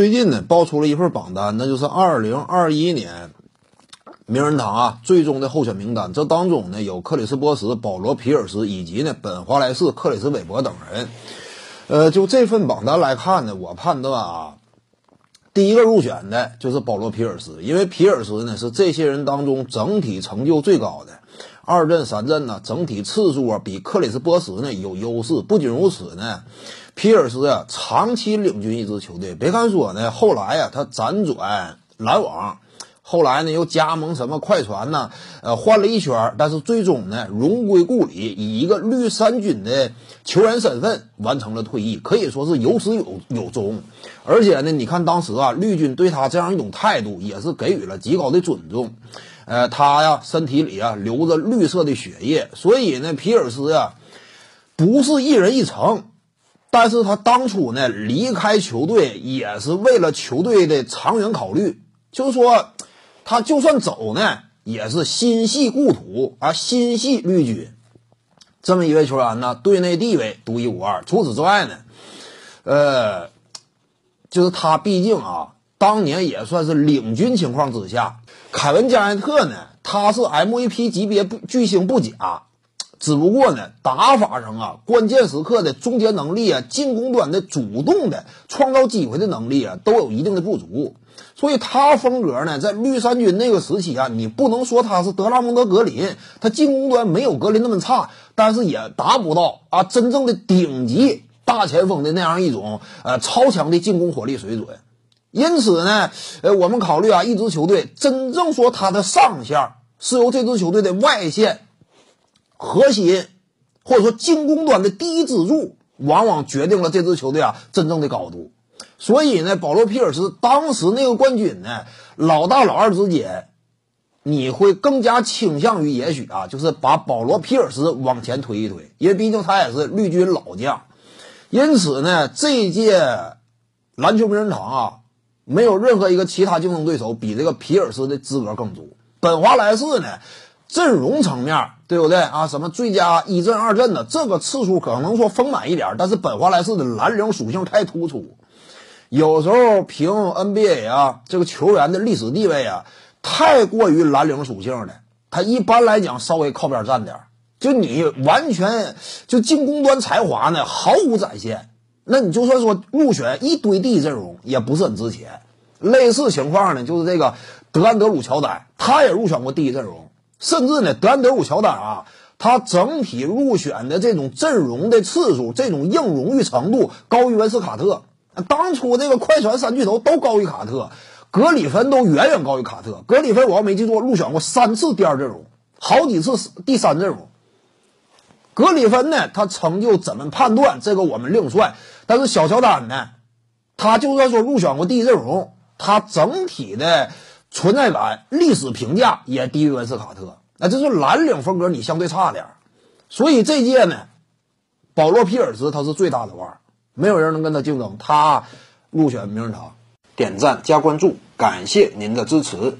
最近呢，爆出了一份榜单，那就是二零二一年名人堂啊最终的候选名单。这当中呢，有克里斯波什、保罗皮尔斯以及呢本华莱士、克里斯韦伯等人。呃，就这份榜单来看呢，我判断啊，第一个入选的就是保罗皮尔斯，因为皮尔斯呢是这些人当中整体成就最高的，二阵三阵呢，整体次数啊比克里斯波什呢有优势。不仅如此呢。皮尔斯啊，长期领军一支球队。别看说呢，后来呀，他辗转篮网，后来呢又加盟什么快船呢？呃，换了一圈，但是最终呢，荣归故里，以一个绿衫军的球员身份完成了退役，可以说是有始有有终。而且呢，你看当时啊，绿军对他这样一种态度，也是给予了极高的尊重。呃，他呀，身体里啊流着绿色的血液，所以呢，皮尔斯呀，不是一人一城。但是他当初呢离开球队也是为了球队的长远考虑，就是说，他就算走呢，也是心系故土啊，心系绿军，这么一位球员呢，队内地位独一无二。除此之外呢，呃，就是他毕竟啊，当年也算是领军情况之下，凯文加内特呢，他是 MVP 级别不巨星不假。只不过呢，打法上啊，关键时刻的终结能力啊，进攻端的主动的创造机会的能力啊，都有一定的不足。所以他风格呢，在绿衫军那个时期啊，你不能说他是德拉蒙德格林，他进攻端没有格林那么差，但是也达不到啊真正的顶级大前锋的那样一种呃超强的进攻火力水准。因此呢，呃，我们考虑啊，一支球队真正说它的上限是由这支球队的外线。核心，或者说进攻端的第一支柱，往往决定了这支球队啊真正的高度。所以呢，保罗皮尔斯当时那个冠军呢，老大老二之间，你会更加倾向于也许啊，就是把保罗皮尔斯往前推一推，因为毕竟他也是绿军老将。因此呢，这一届篮球名人堂啊，没有任何一个其他竞争对手比这个皮尔斯的资格更足。本华莱士呢？阵容层面对不对啊？什么最佳一阵二阵的这个次数可能说丰满一点，但是本华莱士的蓝领属性太突出，有时候凭 NBA 啊这个球员的历史地位啊，太过于蓝领属性的，他一般来讲稍微靠边站点就你完全就进攻端才华呢毫无展现，那你就算说入选一堆第一阵容也不是很值钱。类似情况呢，就是这个德安德鲁乔丹，他也入选过第一阵容。甚至呢，德安德鲁乔丹啊，他整体入选的这种阵容的次数，这种硬荣誉程度高于文斯卡特。当初这个快船三巨头都高于卡特，格里芬都远远高于卡特。格里芬我要没记错，入选过三次第二阵容，好几次第三阵容。格里芬呢，他成就怎么判断，这个我们另算。但是小乔丹呢，他就算说入选过第一阵容，他整体的。存在感、历史评价也低于文斯卡特，那这是蓝领风格，你相对差点所以这届呢，保罗皮尔斯他是最大的腕没有人能跟他竞争，他入选名人堂。点赞加关注，感谢您的支持。